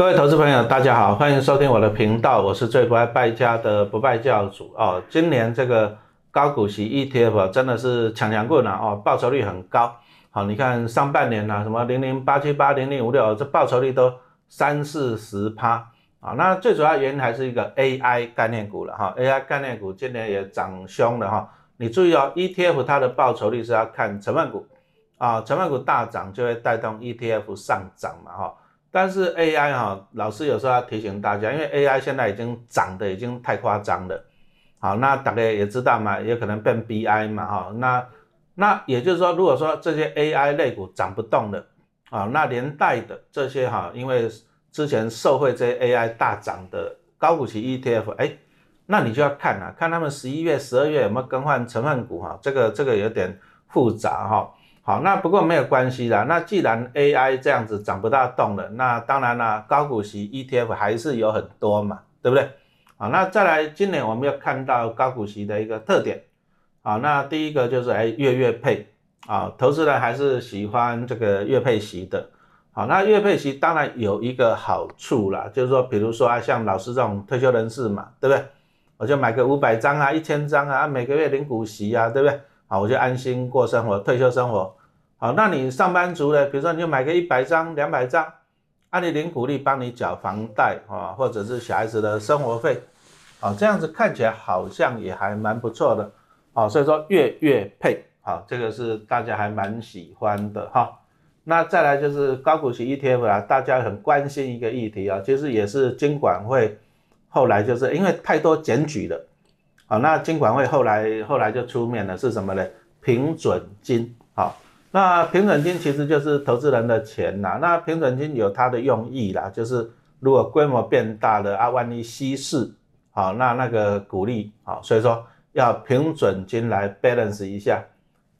各位投资朋友，大家好，欢迎收听我的频道，我是最不爱败家的不败教主哦。今年这个高股息 ETF 真的是强强棍啊哦，报酬率很高。好，你看上半年啊，什么零零八七八、零零五六，这报酬率都三四十趴啊。那最主要原因还是一个 AI 概念股了哈，AI 概念股今年也涨凶了哈。你注意哦，ETF 它的报酬率是要看成分股啊，成分股大涨就会带动 ETF 上涨嘛哈。但是 AI 哈，老师有时候要提醒大家，因为 AI 现在已经涨得已经太夸张了。好，那大家也知道嘛，也可能变 BI 嘛哈。那那也就是说，如果说这些 AI 类股涨不动了啊，那连带的这些哈，因为之前受惠这些 AI 大涨的高股息 ETF，哎，那你就要看啊，看他们十一月、十二月有没有更换成分股哈。这个这个有点复杂哈。好，那不过没有关系啦。那既然 AI 这样子涨不大动了，那当然啦，高股息 ETF 还是有很多嘛，对不对？好，那再来，今年我们要看到高股息的一个特点。好，那第一个就是哎月月配啊，投资人还是喜欢这个月配息的。好，那月配息当然有一个好处啦，就是说，比如说啊，像老师这种退休人士嘛，对不对？我就买个五百张啊，一千张啊，每个月领股息啊，对不对？好，我就安心过生活，退休生活。好，那你上班族呢？比如说，你就买个一百张、两百张，按你领股利帮你缴房贷啊，或者是小孩子的生活费，啊，这样子看起来好像也还蛮不错的，啊，所以说月月配，啊，这个是大家还蛮喜欢的哈。那再来就是高股息 ETF 啊，大家很关心一个议题啊，其实也是金管会后来就是因为太多检举了。啊，那金管会后来后来就出面了，是什么呢？平准金，好，那平准金其实就是投资人的钱呐。那平准金有它的用意啦，就是如果规模变大了啊，万一稀释，好，那那个股利，好，所以说要平准金来 balance 一下。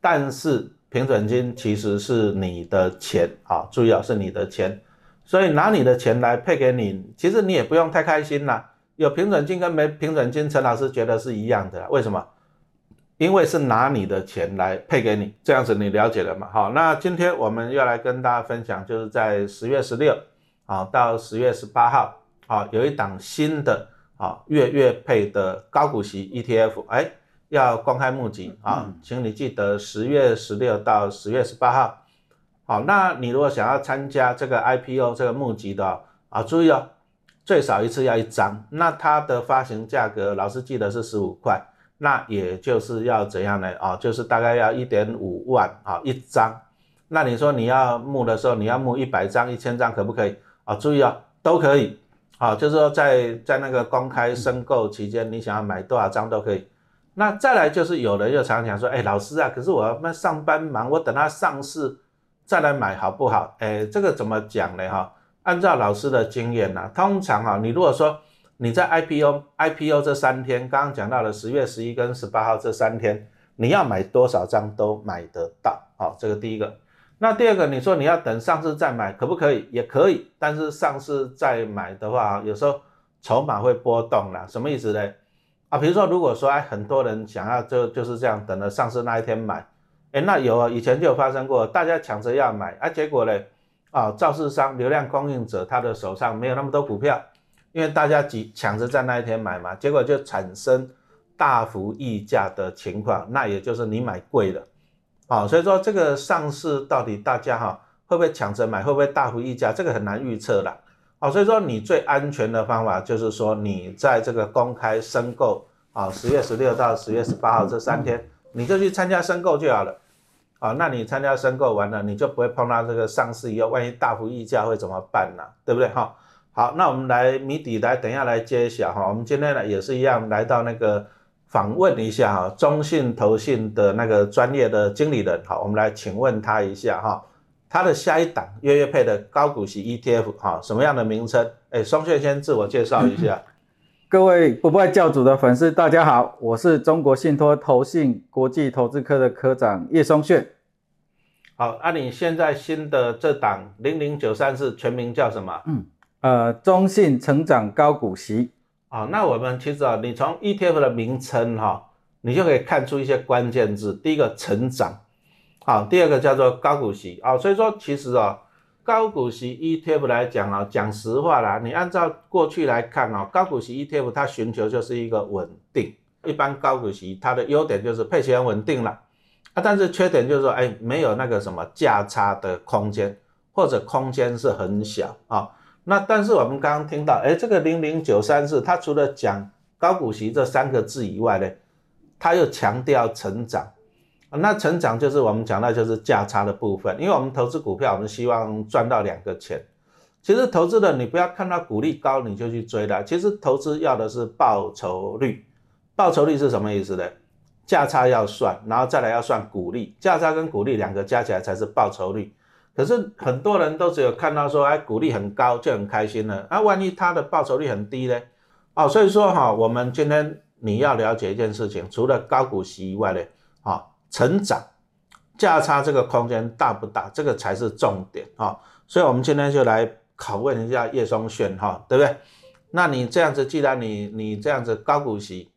但是平准金其实是你的钱，好，注意啊，是你的钱，所以拿你的钱来配给你，其实你也不用太开心啦。有平准金跟没平准金，陈老师觉得是一样的。为什么？因为是拿你的钱来配给你，这样子你了解了嘛？好，那今天我们要来跟大家分享，就是在十月十六啊到十月十八号啊，有一档新的啊月月配的高股息 ETF，哎，要公开募集啊，请你记得十月十六到十月十八号。好，那你如果想要参加这个 IPO 这个募集的啊，注意哦。最少一次要一张，那它的发行价格，老师记得是十五块，那也就是要怎样呢？啊，就是大概要一点五万啊一张。那你说你要募的时候，你要募一百张、一千张可不可以？啊，注意啊，都可以。啊，就是说在在那个公开申购期间，你想要买多少张都可以。那再来就是有人又常讲说，哎，老师啊，可是我要上班忙，我等它上市再来买好不好？哎，这个怎么讲呢？哈？按照老师的经验呢，通常啊，你如果说你在 IPO IPO 这三天，刚刚讲到了十月十一跟十八号这三天，你要买多少张都买得到，好，这个第一个。那第二个，你说你要等上市再买，可不可以？也可以，但是上市再买的话，有时候筹码会波动啦。什么意思呢？啊，比如说如果说哎，很多人想要就就是这样等着上市那一天买，哎，那有啊，以前就有发生过，大家抢着要买，啊，结果呢？啊，造市商、流量供应者，他的手上没有那么多股票，因为大家挤抢着在那一天买嘛，结果就产生大幅溢价的情况，那也就是你买贵了，啊，所以说这个上市到底大家哈会不会抢着买，会不会大幅溢价，这个很难预测了，啊，所以说你最安全的方法就是说你在这个公开申购，啊，十月十六到十月十八号这三天，你就去参加申购就好了。啊，那你参加申购完了，你就不会碰到这个上市以后，万一大幅溢价会怎么办呢？对不对？哈，好，那我们来谜底来，等一下来揭晓哈。我们今天呢也是一样，来到那个访问一下哈，中信投信的那个专业的经理人，好，我们来请问他一下哈，他的下一档月月配的高股息 ETF 哈，什么样的名称？哎，双炫先自我介绍一下。各位不败教主的粉丝，大家好，我是中国信托投信国际投资科的科长叶松炫。好，那你现在新的这档零零九三四全名叫什么？嗯，呃，中信成长高股息。好，那我们其实啊，你从 ETF 的名称哈，你就可以看出一些关键字。第一个成长，好，第二个叫做高股息啊。所以说，其实啊，高股息 ETF 来讲啊，讲实话啦，你按照过去来看哦，高股息 ETF 它寻求就是一个稳定。一般高股息它的优点就是配息稳定了啊，但是缺点就是说，哎，没有那个什么价差的空间，或者空间是很小啊。那但是我们刚刚听到，哎，这个零零九三四，它除了讲高股息这三个字以外呢，它又强调成长。那成长就是我们讲到就是价差的部分，因为我们投资股票，我们希望赚到两个钱。其实投资的你不要看到股利高你就去追了，其实投资要的是报酬率。报酬率是什么意思呢？价差要算，然后再来要算股利，价差跟股利两个加起来才是报酬率。可是很多人都只有看到说，哎，股利很高就很开心了。那万一他的报酬率很低呢？哦，所以说哈，我们今天你要了解一件事情，除了高股息以外呢，啊。成长价差这个空间大不大？这个才是重点啊！所以，我们今天就来拷问一下叶松炫哈，对不对？那你这样子，既然你你这样子高股息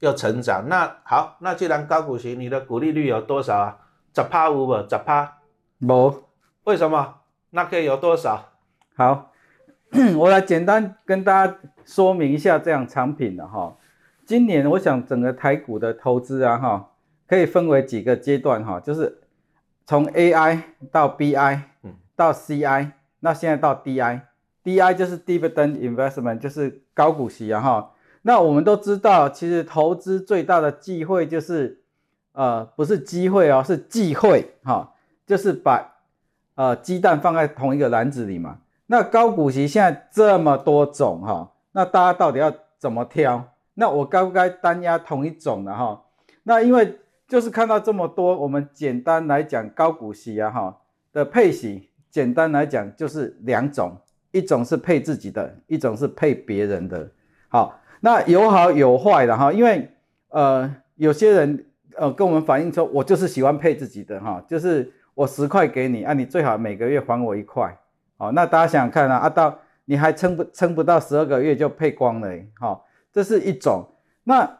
又成长，那好，那既然高股息，你的股利率有多少啊？十趴五不？十趴？无？为什么？那可以有多少？好，我来简单跟大家说明一下这样产品的哈。今年我想整个台股的投资啊哈。可以分为几个阶段哈，就是从 AI 到 BI，嗯，到 CI，那现在到 DI，DI 就是 Dividend Investment，就是高股息啊哈。那我们都知道，其实投资最大的忌讳就是，呃，不是机会哦，是忌讳哈，就是把呃鸡蛋放在同一个篮子里嘛。那高股息现在这么多种哈，那大家到底要怎么挑？那我该不该单押同一种的哈？那因为就是看到这么多，我们简单来讲高股息啊哈的配息，简单来讲就是两种，一种是配自己的，一种是配别人的。好，那有好有坏的哈，因为呃有些人呃跟我们反映说，我就是喜欢配自己的哈，就是我十块给你啊，你最好每个月还我一块。好，那大家想想看啊，啊到你还撑不撑不到十二个月就配光了，好，这是一种。那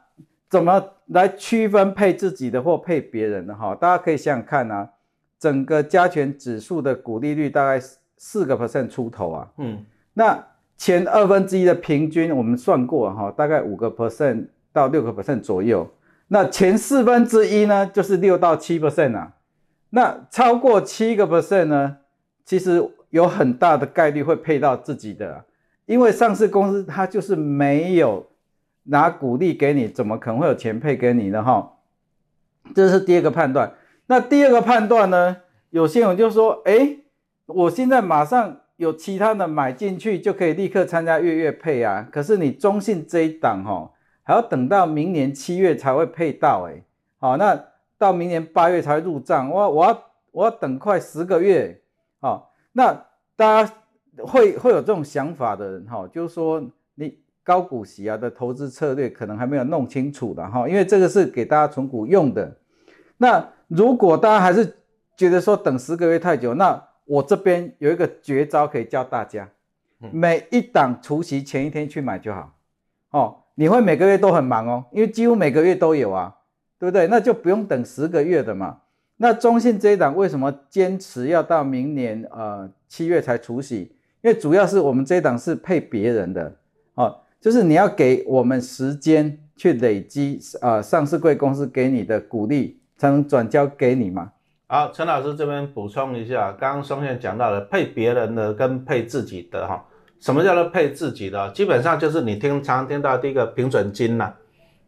怎么来区分配自己的或配别人的哈？大家可以想想看啊，整个加权指数的股利率大概四个 percent 出头啊，嗯，那前二分之一的平均我们算过哈，大概五个 percent 到六个 percent 左右，那前四分之一呢就是六到七 percent 啊，那超过七个 percent 呢，其实有很大的概率会配到自己的，因为上市公司它就是没有。拿股利给你，怎么可能会有钱配给你呢？哈，这是第二个判断。那第二个判断呢？有些人就说：“哎，我现在马上有其他的买进去，就可以立刻参加月月配啊。可是你中信这一档哈，还要等到明年七月才会配到，哎，好，那到明年八月才入账，我我要我要等快十个月，好，那大家会会有这种想法的人哈，就是说你。高股息啊的投资策略可能还没有弄清楚的哈，因为这个是给大家存股用的。那如果大家还是觉得说等十个月太久，那我这边有一个绝招可以教大家，每一档除夕前一天去买就好哦。你会每个月都很忙哦，因为几乎每个月都有啊，对不对？那就不用等十个月的嘛。那中信这一档为什么坚持要到明年呃七月才除息？因为主要是我们这一档是配别人的哦。就是你要给我们时间去累积，呃，上市贵公司给你的鼓励，才能转交给你嘛。好，陈老师这边补充一下，刚刚松线讲到的配别人的跟配自己的哈，什么叫做配自己的？基本上就是你听常听到第一个平准金呐，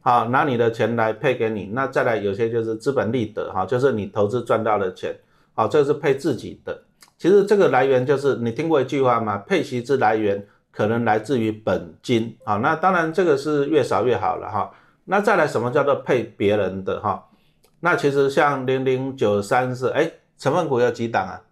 好，拿你的钱来配给你，那再来有些就是资本利得哈，就是你投资赚到的钱，好，这是配自己的。其实这个来源就是你听过一句话吗？配息之来源。可能来自于本金啊，那当然这个是越少越好了哈。那再来什么叫做配别人的哈？那其实像零零九三四，哎，成分股有几档啊？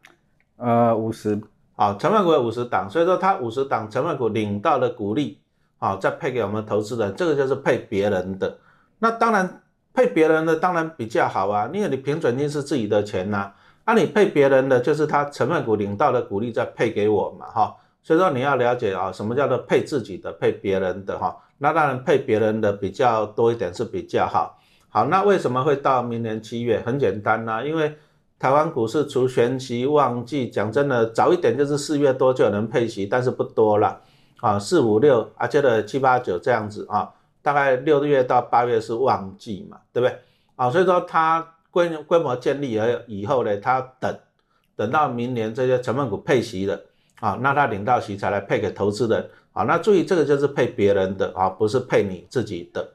呃，五十。好，成分股有五十档，所以说它五十档成分股领到的股利，好，再配给我们投资人，这个就是配别人的。那当然配别人的当然比较好啊，因为你平准金是自己的钱呐，那你配别人的就是他成分股领到的股利再配给我嘛，哈。所以说你要了解啊，什么叫做配自己的、配别人的哈？那当然配别人的比较多一点是比较好。好，那为什么会到明年七月？很简单呐，因为台湾股市除权期旺季，讲真的，早一点就是四月多就有人配息，但是不多了啊，四五六啊，接着七八九这样子啊，大概六月到八月是旺季嘛，对不对？啊，所以说它规规模建立了以后呢，它等等到明年这些成分股配息了啊，那它领到息才来配给投资人啊，那注意这个就是配别人的啊，不是配你自己的。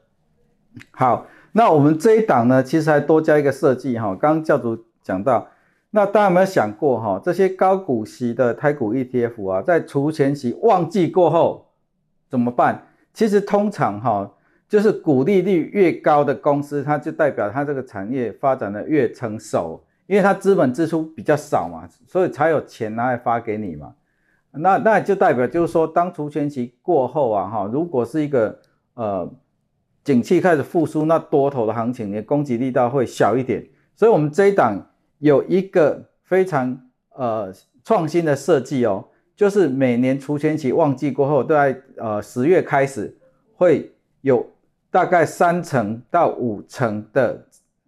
好，那我们这一档呢，其实还多加一个设计哈，刚刚教主。讲到，那大家有没有想过哈？这些高股息的台股 ETF 啊，在除权息旺季过后怎么办？其实通常哈，就是股利率越高的公司，它就代表它这个产业发展的越成熟，因为它资本支出比较少嘛，所以才有钱拿来发给你嘛。那那就代表就是说，当除权息过后啊，哈，如果是一个呃景气开始复苏，那多头的行情，你的攻击力道会小一点。所以，我们这一档。有一个非常呃创新的设计哦，就是每年除权期旺季过后，都在呃十月开始会有大概三成到五成的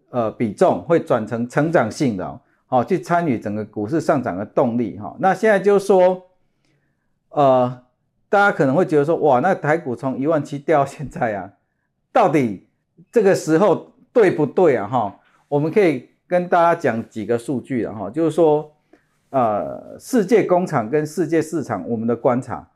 呃比重会转成成长性的哦，去参与整个股市上涨的动力哈。那现在就是说，呃，大家可能会觉得说，哇，那台股从一万七掉到现在啊，到底这个时候对不对啊？哈，我们可以。跟大家讲几个数据了哈，就是说，呃，世界工厂跟世界市场，我们的观察，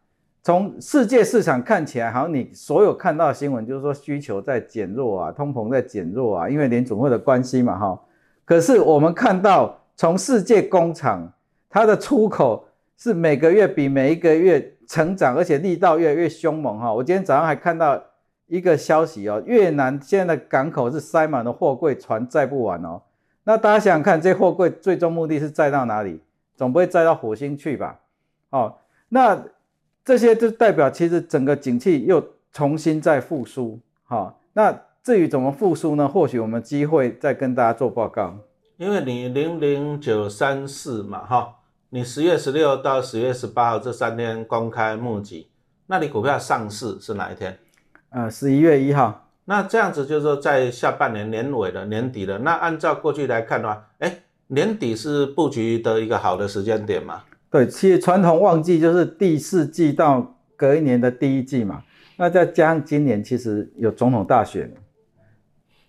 从世界市场看起来，好像你所有看到的新闻，就是说需求在减弱啊，通膨在减弱啊，因为联总会的关系嘛哈。可是我们看到，从世界工厂，它的出口是每个月比每一个月成长，而且力道越来越凶猛哈。我今天早上还看到一个消息哦，越南现在的港口是塞满了货柜，船载不完哦。那大家想想看，这货柜最终目的是载到哪里？总不会载到火星去吧？哦，那这些就代表其实整个景气又重新在复苏。好，那至于怎么复苏呢？或许我们机会再跟大家做报告。因为你零零九三四嘛，哈，你十月十六到十月十八号这三天公开募集，那你股票上市是哪一天？呃，十一月一号。那这样子就是说，在下半年年尾了、年底了。那按照过去来看的话，哎，年底是布局的一个好的时间点嘛？对，其实传统旺季就是第四季到隔一年的第一季嘛。那再加上今年其实有总统大选，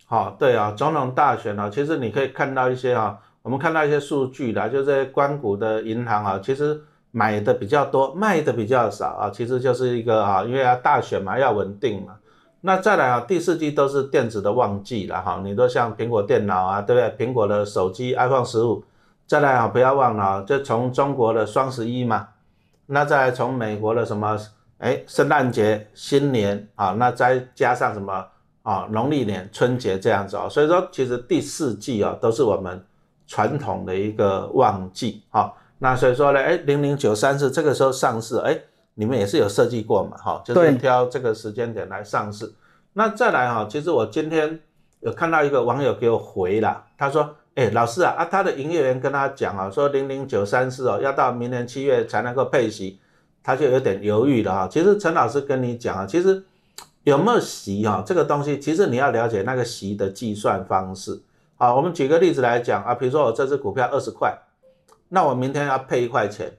好，对啊，总统大选啊，其实你可以看到一些啊，我们看到一些数据啦，就在关谷的银行啊，其实买的比较多，卖的比较少啊，其实就是一个啊，因为要大选嘛，要稳定嘛。那再来啊，第四季都是电子的旺季了哈，你都像苹果电脑啊，对不对？苹果的手机 iPhone 十五，再来啊，不要忘了，就从中国的双十一嘛，那再来从美国的什么，哎，圣诞节、新年啊，那再加上什么啊，农历年、春节这样子啊，所以说其实第四季啊，都是我们传统的一个旺季啊，那所以说呢，哎，零零九三是这个时候上市，哎。你们也是有设计过嘛？哈，就是挑这个时间点来上市。那再来哈，其实我今天有看到一个网友给我回了，他说：“哎，老师啊，啊，他的营业员跟他讲啊，说零零九三四哦，要到明年七月才能够配息，他就有点犹豫了哈。其实陈老师跟你讲啊，其实有没有息哈，这个东西其实你要了解那个息的计算方式。好，我们举个例子来讲啊，比如说我这只股票二十块，那我明天要配一块钱。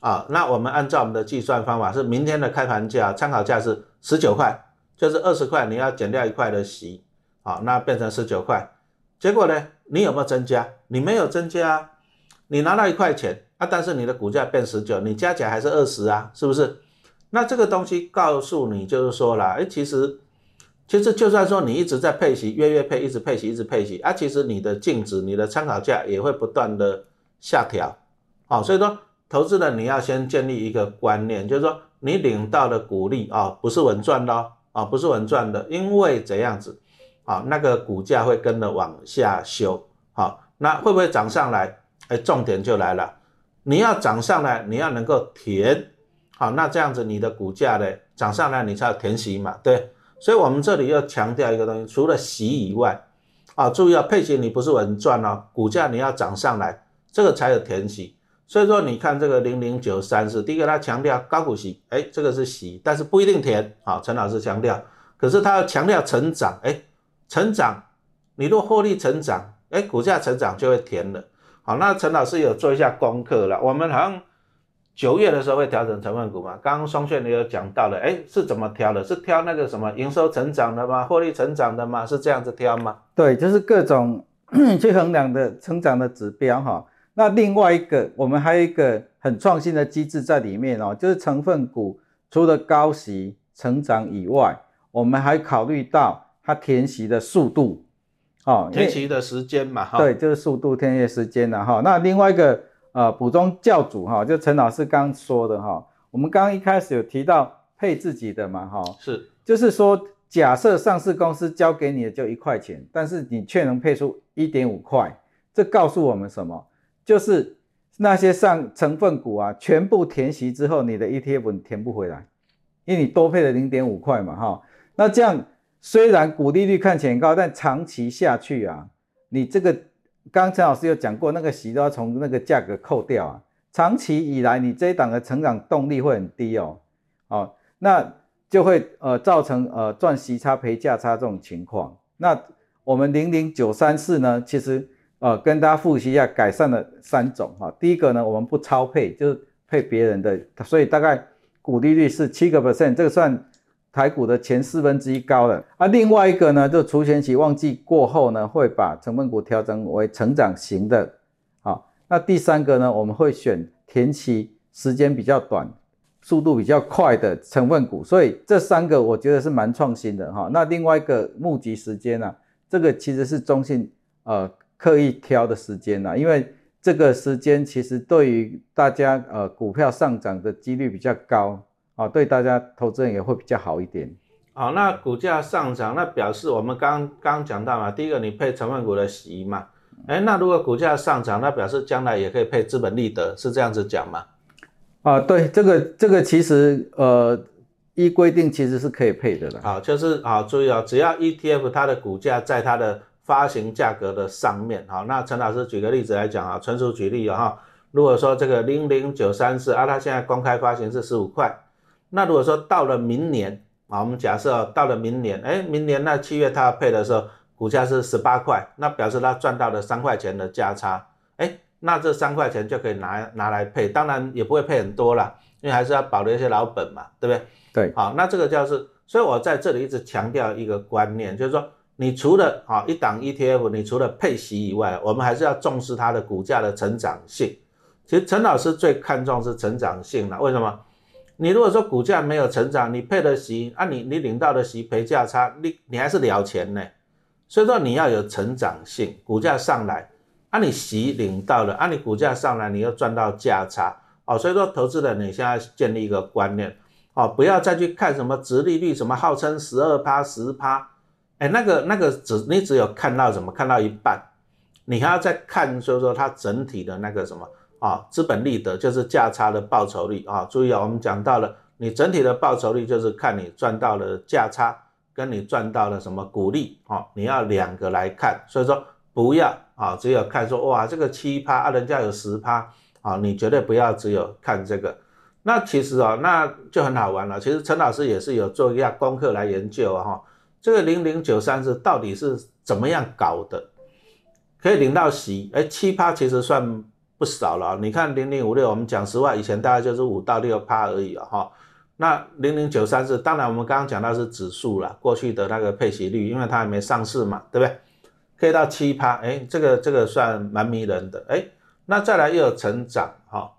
啊，那我们按照我们的计算方法是明天的开盘价，参考价是十九块，就是二十块，你要减掉一块的息，好，那变成十九块。结果呢，你有没有增加？你没有增加，你拿到一块钱啊，但是你的股价变十九，你加起来还是二十啊，是不是？那这个东西告诉你就是说了，哎，其实其实就算说你一直在配息，月月配，一直配息，一直配息啊，其实你的净值、你的参考价也会不断的下调，好，所以说。投资人，你要先建立一个观念，就是说你领到的股利啊，不是稳赚的啊，不是稳赚的，因为怎样子啊，那个股价会跟着往下修，好，那会不会涨上来？哎，重点就来了，你要涨上来，你要能够填，好，那这样子你的股价呢涨上来，你才有填息嘛，对，所以我们这里要强调一个东西，除了息以外，啊，注意啊，配息你不是稳赚哦，股价你要涨上来，这个才有填息。所以说，你看这个零零九三四，第一个他强调高股息，哎，这个是息，但是不一定填。好，陈老师强调，可是他要强调成长，哎，成长，你若获利成长，哎，股价成长就会填了。好，那陈老师有做一下功课了，我们好像九月的时候会调整成分股嘛，刚刚双炫你有讲到了，哎，是怎么挑的？是挑那个什么营收成长的吗？获利成长的吗？是这样子挑吗？对，就是各种 去衡量的成长的指标哈。那另外一个，我们还有一个很创新的机制在里面哦，就是成分股除了高息成长以外，我们还考虑到它填息的速度。哦，填息的时间嘛，哈，对，就是速度填息时间了哈。那另外一个呃，补充教主哈，就陈老师刚说的哈，我们刚刚一开始有提到配自己的嘛，哈，是，就是说假设上市公司交给你的就一块钱，但是你却能配出一点五块，这告诉我们什么？就是那些上成分股啊，全部填息之后，你的 ETF 你填不回来，因为你多配了零点五块嘛，哈，那这样。虽然股利率看起来高，但长期下去啊，你这个刚陈老师有讲过，那个息都要从那个价格扣掉啊。长期以来，你这一档的成长动力会很低哦，哦，那就会呃造成呃赚息差赔价差这种情况。那我们零零九三四呢，其实呃跟大家复习一下，改善了三种哈。第一个呢，我们不超配，就是配别人的，所以大概股利率是七个 percent，这个算。台股的前四分之一高了啊，另外一个呢，就除权期旺季过后呢，会把成分股调整为成长型的，好，那第三个呢，我们会选填期时间比较短、速度比较快的成分股，所以这三个我觉得是蛮创新的哈。那另外一个募集时间呢，这个其实是中信呃刻意挑的时间呐，因为这个时间其实对于大家呃股票上涨的几率比较高。啊，对大家投资人也会比较好一点。好，那股价上涨，那表示我们刚刚讲到嘛，第一个你配成分股的息嘛，哎，那如果股价上涨，那表示将来也可以配资本利得，是这样子讲吗？啊，对，这个这个其实呃依规定其实是可以配的了。好，就是好注意哦，只要 ETF 它的股价在它的发行价格的上面，好，那陈老师举个例子来讲啊，纯属举例啊哈，如果说这个零零九三四啊，它现在公开发行是十五块。那如果说到了明年啊，我们假设到了明年，哎，明年那七月它配的时候，股价是十八块，那表示它赚到了三块钱的价差，哎，那这三块钱就可以拿拿来配，当然也不会配很多啦，因为还是要保留一些老本嘛，对不对？对，好，那这个就是，所以我在这里一直强调一个观念，就是说，你除了啊一档 ETF，你除了配息以外，我们还是要重视它的股价的成长性。其实陈老师最看重是成长性了，为什么？你如果说股价没有成长，你配的息啊，你你领到的息赔价差，你你还是了钱呢。所以说你要有成长性，股价上来啊，你息领到了啊，你股价上来，你又赚到价差哦。所以说投资人你现在建立一个观念哦，不要再去看什么殖利率，什么号称十二趴十趴，哎，那个那个只你只有看到什么看到一半，你还要再看，所以说它整体的那个什么。啊，资本利得就是价差的报酬率啊！注意啊，我们讲到了，你整体的报酬率就是看你赚到了价差，跟你赚到了什么股利啊，你要两个来看。所以说不要啊，只有看说哇，这个七趴啊，人家有十趴啊，你绝对不要只有看这个。那其实啊，那就很好玩了。其实陈老师也是有做一下功课来研究啊，哈，这个零零九三是到底是怎么样搞的，可以领到息？哎，七趴其实算。不少了你看零零五六，我们讲实话，以前大概就是五到六趴而已啊，哈。那零零九三是，当然我们刚刚讲到是指数了，过去的那个配息率，因为它还没上市嘛，对不对？可以到七趴，哎，这个这个算蛮迷人的，哎。那再来又有成长，哈。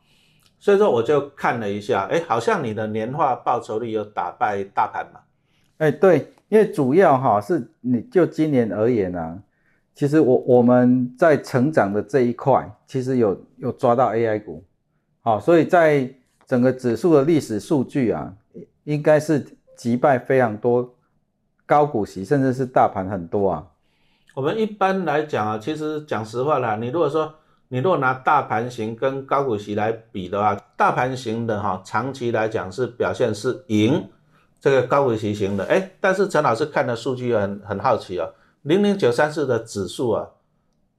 所以说我就看了一下，哎，好像你的年化报酬率有打败大盘嘛？哎，对，因为主要哈是你就今年而言呢。其实我我们在成长的这一块，其实有有抓到 AI 股，好，所以在整个指数的历史数据啊，应该是击败非常多高股息，甚至是大盘很多啊。我们一般来讲啊，其实讲实话啦，你如果说你如果拿大盘型跟高股息来比的话，大盘型的哈，长期来讲是表现是赢这个高股息型的，哎，但是陈老师看的数据很很好奇啊。零零九三四的指数啊，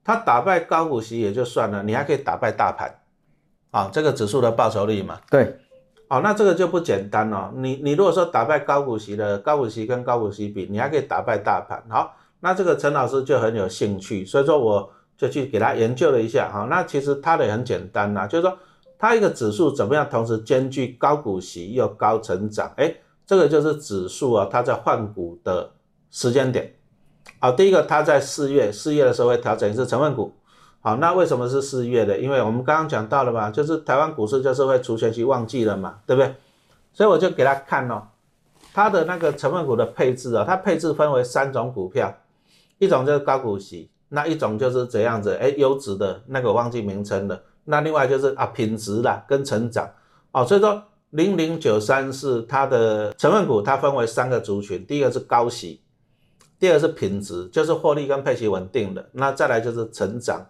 它打败高股息也就算了，你还可以打败大盘，啊，这个指数的报酬率嘛。对，哦，那这个就不简单了。你你如果说打败高股息的高股息跟高股息比，你还可以打败大盘。好，那这个陈老师就很有兴趣，所以说我就去给他研究了一下哈，那其实它的也很简单呐，就是说它一个指数怎么样同时兼具高股息又高成长，哎，这个就是指数啊，它在换股的时间点。好，第一个它在四月，四月的时候会调整一次成分股。好，那为什么是四月的？因为我们刚刚讲到了嘛，就是台湾股市就是会除权息旺季了嘛，对不对？所以我就给他看哦，它的那个成分股的配置啊，它配置分为三种股票，一种就是高股息。那一种就是怎样子，哎，优质的那个忘记名称了。那另外就是啊，品质啦跟成长，哦，所以说零零九三是它的成分股，它分为三个族群，第一个是高息，第二个是品质，就是获利跟配息稳定的。那再来就是成长。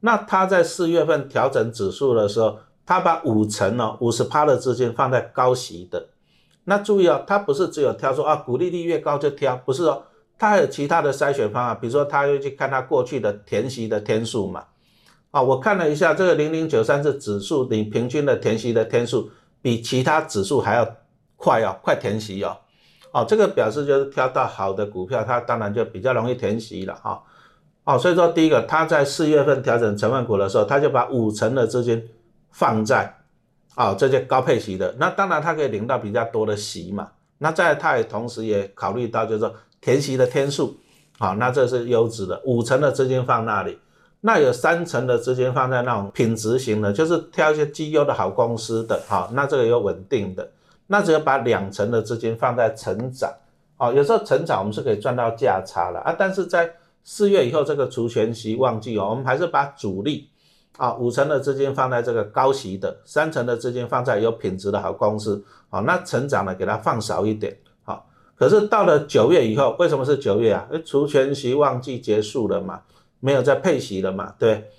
那它在四月份调整指数的时候，它把五成哦，五十趴的资金放在高息的。那注意哦，它不是只有挑说啊，股利率越高就挑，不是哦。它还有其他的筛选方法，比如说，他会去看它过去的填息的天数嘛。啊，我看了一下，这个零零九三是指数，你平均的填息的天数比其他指数还要快哦，快填息哦。哦，这个表示就是挑到好的股票，它当然就比较容易填息了哈。哦，所以说第一个，它在四月份调整成分股的时候，它就把五成的资金放在啊这些高配息的，那当然它可以领到比较多的息嘛。那在它也同时也考虑到就是说。填息的天数，好，那这是优质的，五成的资金放那里，那有三成的资金放在那种品质型的，就是挑一些绩优的好公司的，好，那这个有稳定的，那只有把两成的资金放在成长，哦，有时候成长我们是可以赚到价差了啊，但是在四月以后这个除权息旺季哦，我们还是把主力啊五成的资金放在这个高息的，三成的资金放在有品质的好公司，好，那成长呢给它放少一点。好可是到了九月以后，为什么是九月啊？除权息旺季结束了嘛，没有再配息了嘛，对。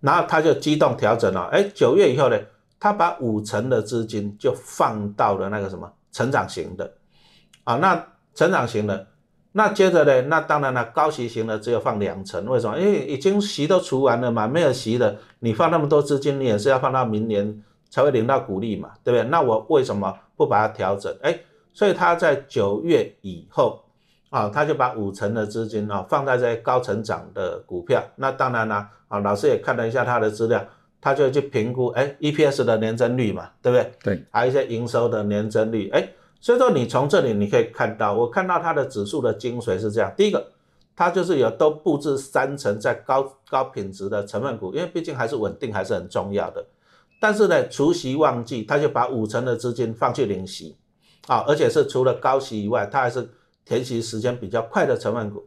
然后他就机动调整了，哎，九月以后呢，他把五成的资金就放到了那个什么成长型的，啊，那成长型的，那接着呢，那当然了，高息型的只有放两成，为什么？因为已经息都除完了嘛，没有息的，你放那么多资金，你也是要放到明年才会领到股利嘛，对不对？那我为什么不把它调整？哎。所以他在九月以后啊，他就把五成的资金啊放在这些高成长的股票。那当然了啊，老师也看了一下他的资料，他就去评估哎，EPS 的年增率嘛，对不对？对，还有一些营收的年增率。哎，所以说你从这里你可以看到，我看到它的指数的精髓是这样：第一个，它就是有都布置三成在高高品质的成分股，因为毕竟还是稳定还是很重要的。但是呢，除夕旺季，他就把五成的资金放去领息。啊，而且是除了高息以外，他还是填息时间比较快的成分股。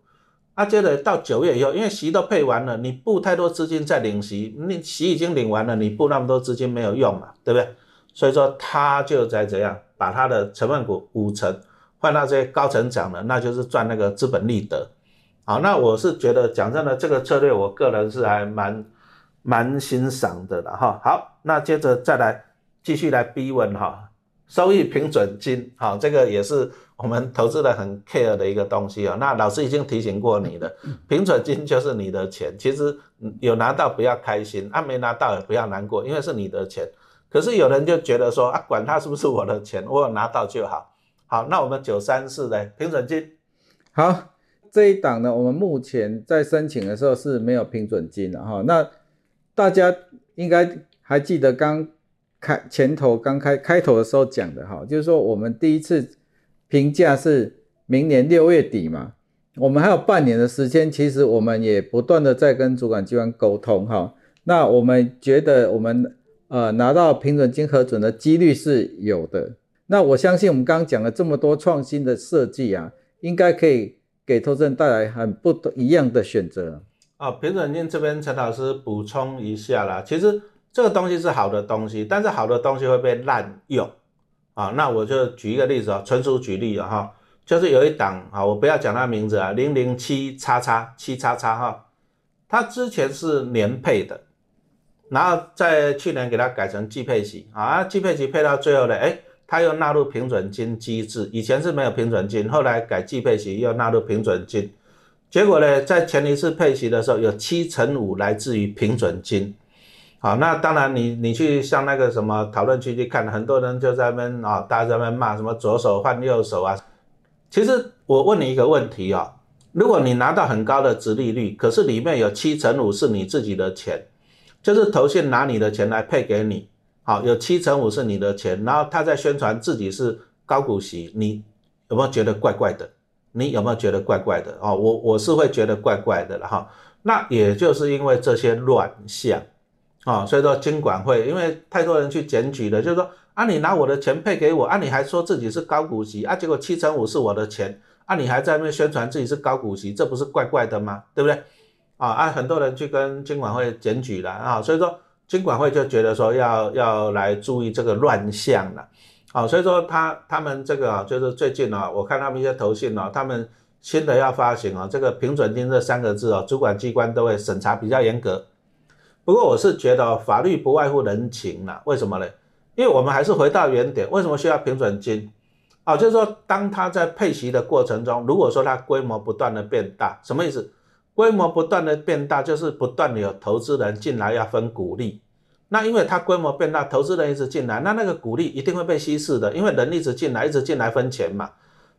那接着到九月以后，因为息都配完了，你布太多资金在领息，你息已经领完了，你布那么多资金没有用嘛，对不对？所以说他就在怎样把他的成分股五成换到这些高成长的，那就是赚那个资本利得。好，那我是觉得讲真的，这个策略我个人是还蛮蛮欣赏的了哈。好，那接着再来继续来逼问哈。收益平准金，好，这个也是我们投资的很 care 的一个东西哦。那老师已经提醒过你了，平准金就是你的钱，其实有拿到不要开心，啊没拿到也不要难过，因为是你的钱。可是有人就觉得说啊，管他是不是我的钱，我有拿到就好。好，那我们九三四的平准金，好，这一档呢，我们目前在申请的时候是没有平准金的哈。那大家应该还记得刚。开前头刚开开头的时候讲的哈，就是说我们第一次评价是明年六月底嘛，我们还有半年的时间，其实我们也不断的在跟主管机关沟通哈。那我们觉得我们呃拿到评准金核准的几率是有的。那我相信我们刚刚讲了这么多创新的设计啊，应该可以给投资人带来很不一样的选择。啊，评准金这边陈老师补充一下啦，其实。这个东西是好的东西，但是好的东西会被滥用啊。那我就举一个例子啊，纯属举例啊哈，就是有一档啊，我不要讲它名字啊，零零七叉叉七叉叉哈，它之前是年配的，然后在去年给它改成季配息啊，季配息配到最后呢，哎，它又纳入平准金机制，以前是没有平准金，后来改季配息又纳入平准金，结果呢，在前一次配息的时候，有七成五来自于平准金。好，那当然，你你去像那个什么讨论区去看，很多人就在那边啊，大家在那边骂什么左手换右手啊。其实我问你一个问题啊，如果你拿到很高的值利率，可是里面有七成五是你自己的钱，就是投信拿你的钱来配给你，好，有七成五是你的钱，然后他在宣传自己是高股息，你有没有觉得怪怪的？你有没有觉得怪怪的？哦，我我是会觉得怪怪的了哈。那也就是因为这些乱象，啊，所以说金管会因为太多人去检举了，就是说啊，你拿我的钱配给我，啊，你还说自己是高股息，啊，结果七成五是我的钱。啊，你还在那边宣传自己是高股息，这不是怪怪的吗？对不对？啊啊，很多人去跟金管会检举了啊，所以说金管会就觉得说要要来注意这个乱象了，啊，所以说他他们这个啊，就是最近啊，我看他们一些投信啊，他们新的要发行啊，这个平准金这三个字啊，主管机关都会审查比较严格。不过我是觉得法律不外乎人情了，为什么呢？因为我们还是回到原点，为什么需要平准金？啊，就是说，当它在配息的过程中，如果说它规模不断的变大，什么意思？规模不断的变大，就是不断的有投资人进来要分股利。那因为它规模变大，投资人一直进来，那那个股利一定会被稀释的，因为人一直进来，一直进来分钱嘛。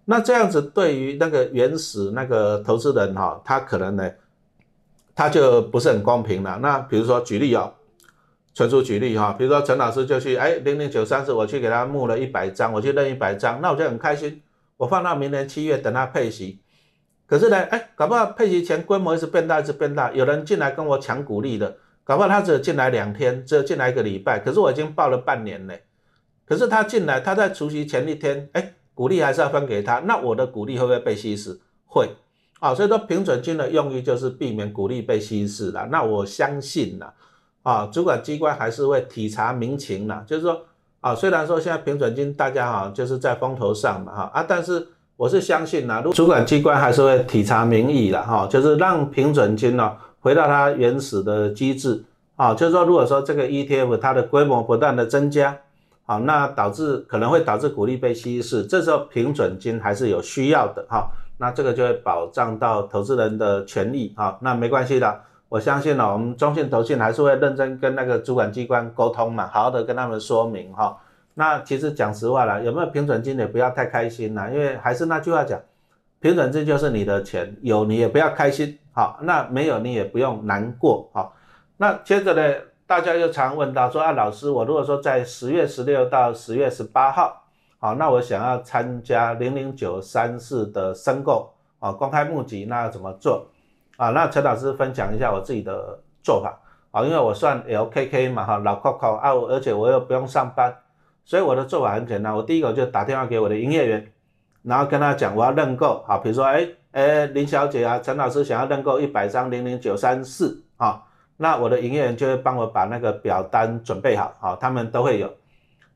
那这样子对于那个原始那个投资人哈，他可能呢，他就不是很公平了。那比如说举例哦。纯属举例哈，比如说陈老师就去，哎，零零九三四，我去给他募了一百张，我去认一百张，那我就很开心，我放到明年七月等他配息。可是呢，哎，搞不好配息前规模一直变大，一直变大，有人进来跟我抢股利的，搞不好他只进来两天，只有进来一个礼拜，可是我已经报了半年了，可是他进来，他在除夕前一天，哎，股利还是要分给他，那我的股利会不会被稀释？会，啊，所以说平准金的用意就是避免股利被稀释了，那我相信呢。啊，主管机关还是会体察民情的，就是说，啊，虽然说现在平准金大家哈就是在风头上嘛，哈啊，但是我是相信呐，主管机关还是会体察民意的，哈，就是让平准金呢回到它原始的机制，啊，就是说，如果说这个 ETF 它的规模不断的增加，好，那导致可能会导致股利被稀释，这时候平准金还是有需要的，哈，那这个就会保障到投资人的权利，哈，那没关系的。我相信呢，我们中信投信还是会认真跟那个主管机关沟通嘛，好好的跟他们说明哈。那其实讲实话了，有没有平准金也不要太开心啦，因为还是那句话讲，平准金就是你的钱，有你也不要开心，好，那没有你也不用难过，好。那接着呢，大家又常问到说啊，老师，我如果说在十月十六到十月十八号，好，那我想要参加零零九三四的申购啊，公开募集，那要怎么做？啊，那陈老师分享一下我自己的做法啊，因为我算 LKK 嘛哈，老 Coco 啊，而且我又不用上班，所以我的做法很简单，我第一个就打电话给我的营业员，然后跟他讲我要认购，啊，比如说哎哎林小姐啊，陈老师想要认购一百张零零九三四啊，那我的营业员就会帮我把那个表单准备好，啊，他们都会有，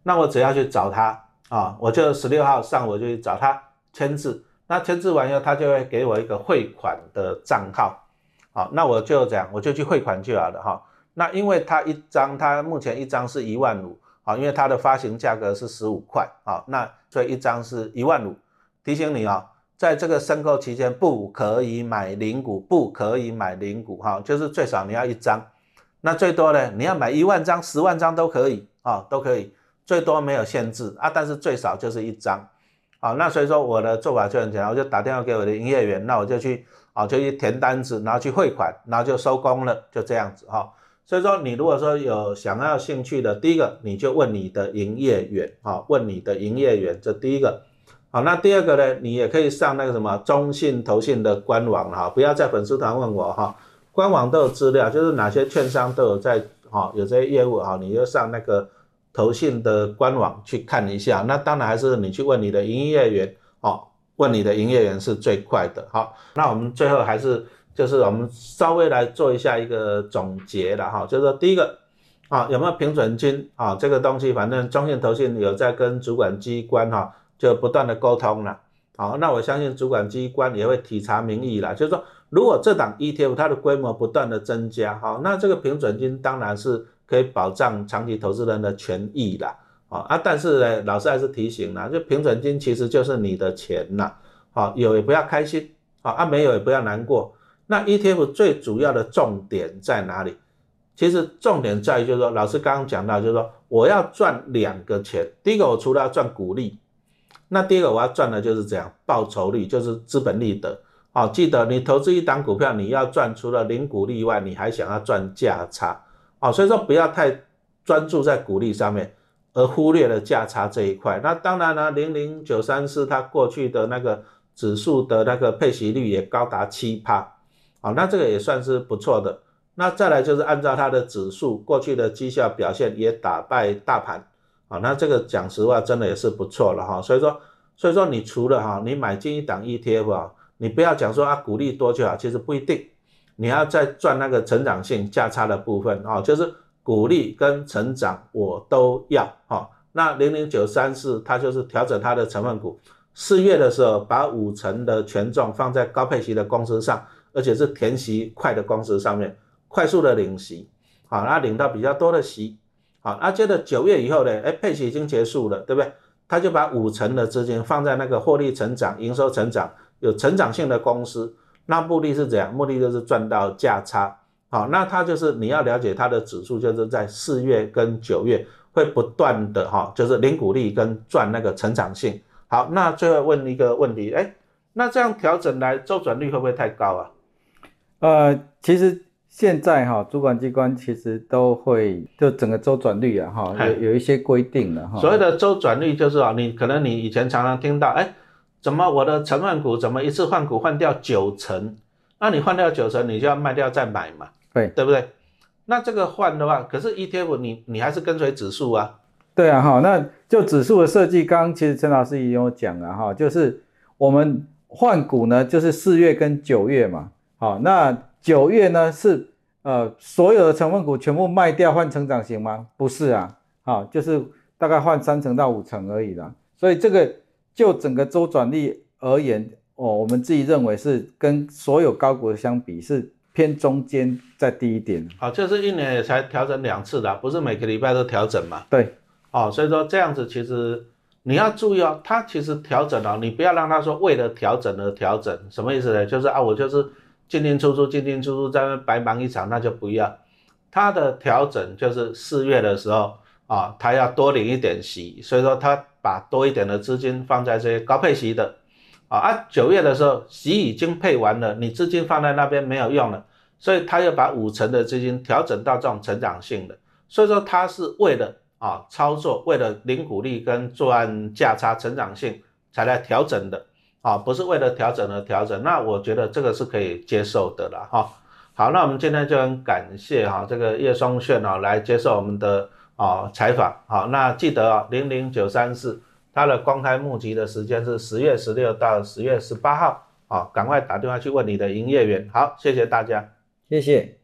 那我只要去找他啊，我就十六号上午就去找他签字。那签字完以后，他就会给我一个汇款的账号，好，那我就这样，我就去汇款就好了哈。那因为它一张，它目前一张是一万五，好，因为它的发行价格是十五块，好，那所以一张是一万五。提醒你啊，在这个申购期间不可以买零股，不可以买零股，哈，就是最少你要一张，那最多呢，你要买一万张、十万张都可以，啊，都可以，最多没有限制啊，但是最少就是一张。好，那所以说我的做法就很简单，我就打电话给我的营业员，那我就去，啊，就去填单子，然后去汇款，然后就收工了，就这样子哈。所以说你如果说有想要兴趣的，第一个你就问你的营业员，哈，问你的营业员，这第一个。好，那第二个呢，你也可以上那个什么中信投信的官网哈，不要在粉丝团问我哈，官网都有资料，就是哪些券商都有在，哈，有这些业务哈，你就上那个。投信的官网去看一下，那当然还是你去问你的营业员哦，问你的营业员是最快的。好，那我们最后还是就是我们稍微来做一下一个总结了哈，就是说第一个啊有没有平准金啊这个东西，反正中信投信有在跟主管机关哈就不断的沟通了。好，那我相信主管机关也会体察民意了，就是说如果这档 ETF 它的规模不断的增加，哈，那这个平准金当然是。可以保障长期投资人的权益啦，啊啊，但是呢，老师还是提醒啦，就平准金其实就是你的钱呐，好有也不要开心，啊啊没有也不要难过。那 ETF 最主要的重点在哪里？其实重点在于就是说，老师刚刚讲到就是说，我要赚两个钱，第一个我除了要赚股利，那第二个我要赚的就是这样报酬率，就是资本利得。哦，记得你投资一档股票，你要赚除了零股利外，你还想要赚价差哦，所以说不要太专注在股利上面，而忽略了价差这一块。那当然了，零零九三四它过去的那个指数的那个配息率也高达七趴，好，那这个也算是不错的。那再来就是按照它的指数过去的绩效表现也打败大盘，啊，那这个讲实话真的也是不错了哈。所以说，所以说你除了哈，你买进一档 ETF 啊。你不要讲说啊，股利多就好，其实不一定，你要再赚那个成长性价差的部分啊，就是股利跟成长我都要哈。那零零九三四它就是调整它的成分股，四月的时候把五成的权重放在高配息的公司上，而且是填息快的公司上面，快速的领息，好，那领到比较多的息，好，那接着九月以后呢，哎，配息已经结束了，对不对？他就把五成的资金放在那个获利成长、营收成长。有成长性的公司，那目的是怎样？目的就是赚到价差。好，那它就是你要了解它的指数，就是在四月跟九月会不断的哈，就是零股利跟赚那个成长性。好，那最后问一个问题，哎，那这样调整来周转率会不会太高啊？呃，其实现在哈，主管机关其实都会就整个周转率啊哈，有有一些规定的哈。所谓的周转率就是啊，你可能你以前常常听到，哎。怎么我的成分股怎么一次换股换掉九成？那你换掉九成，你就要卖掉再买嘛？对对不对？那这个换的话，可是 ETF 你你还是跟随指数啊？对啊哈，那就指数的设计，刚刚其实陈老师也有讲了哈，就是我们换股呢，就是四月跟九月嘛。好，那九月呢是呃所有的成分股全部卖掉换成长型吗？不是啊，好，就是大概换三成到五成而已啦。所以这个。就整个周转率而言，哦，我们自己认为是跟所有高股相比是偏中间再低一点。好，就是一年也才调整两次的，不是每个礼拜都调整嘛？对。哦，所以说这样子其实你要注意哦，它其实调整哦，你不要让他说为了调整而调整，什么意思呢？就是啊，我就是进进出出，进进出出，在那白忙一场，那就不要。它的调整就是四月的时候啊，他要多领一点息，所以说他。把多一点的资金放在这些高配息的，啊啊，九月的时候息已经配完了，你资金放在那边没有用了，所以他又把五成的资金调整到这种成长性的，所以说他是为了啊操作，为了零股利跟赚价差成长性才来调整的，啊，不是为了调整而调整，那我觉得这个是可以接受的了哈。好，那我们今天就很感谢哈这个叶松炫啊来接受我们的。啊，采访好，那记得啊，零零九三四，它的公开募集的时间是十月十六到十月十八号，啊，赶快打电话去问你的营业员。好，谢谢大家，谢谢。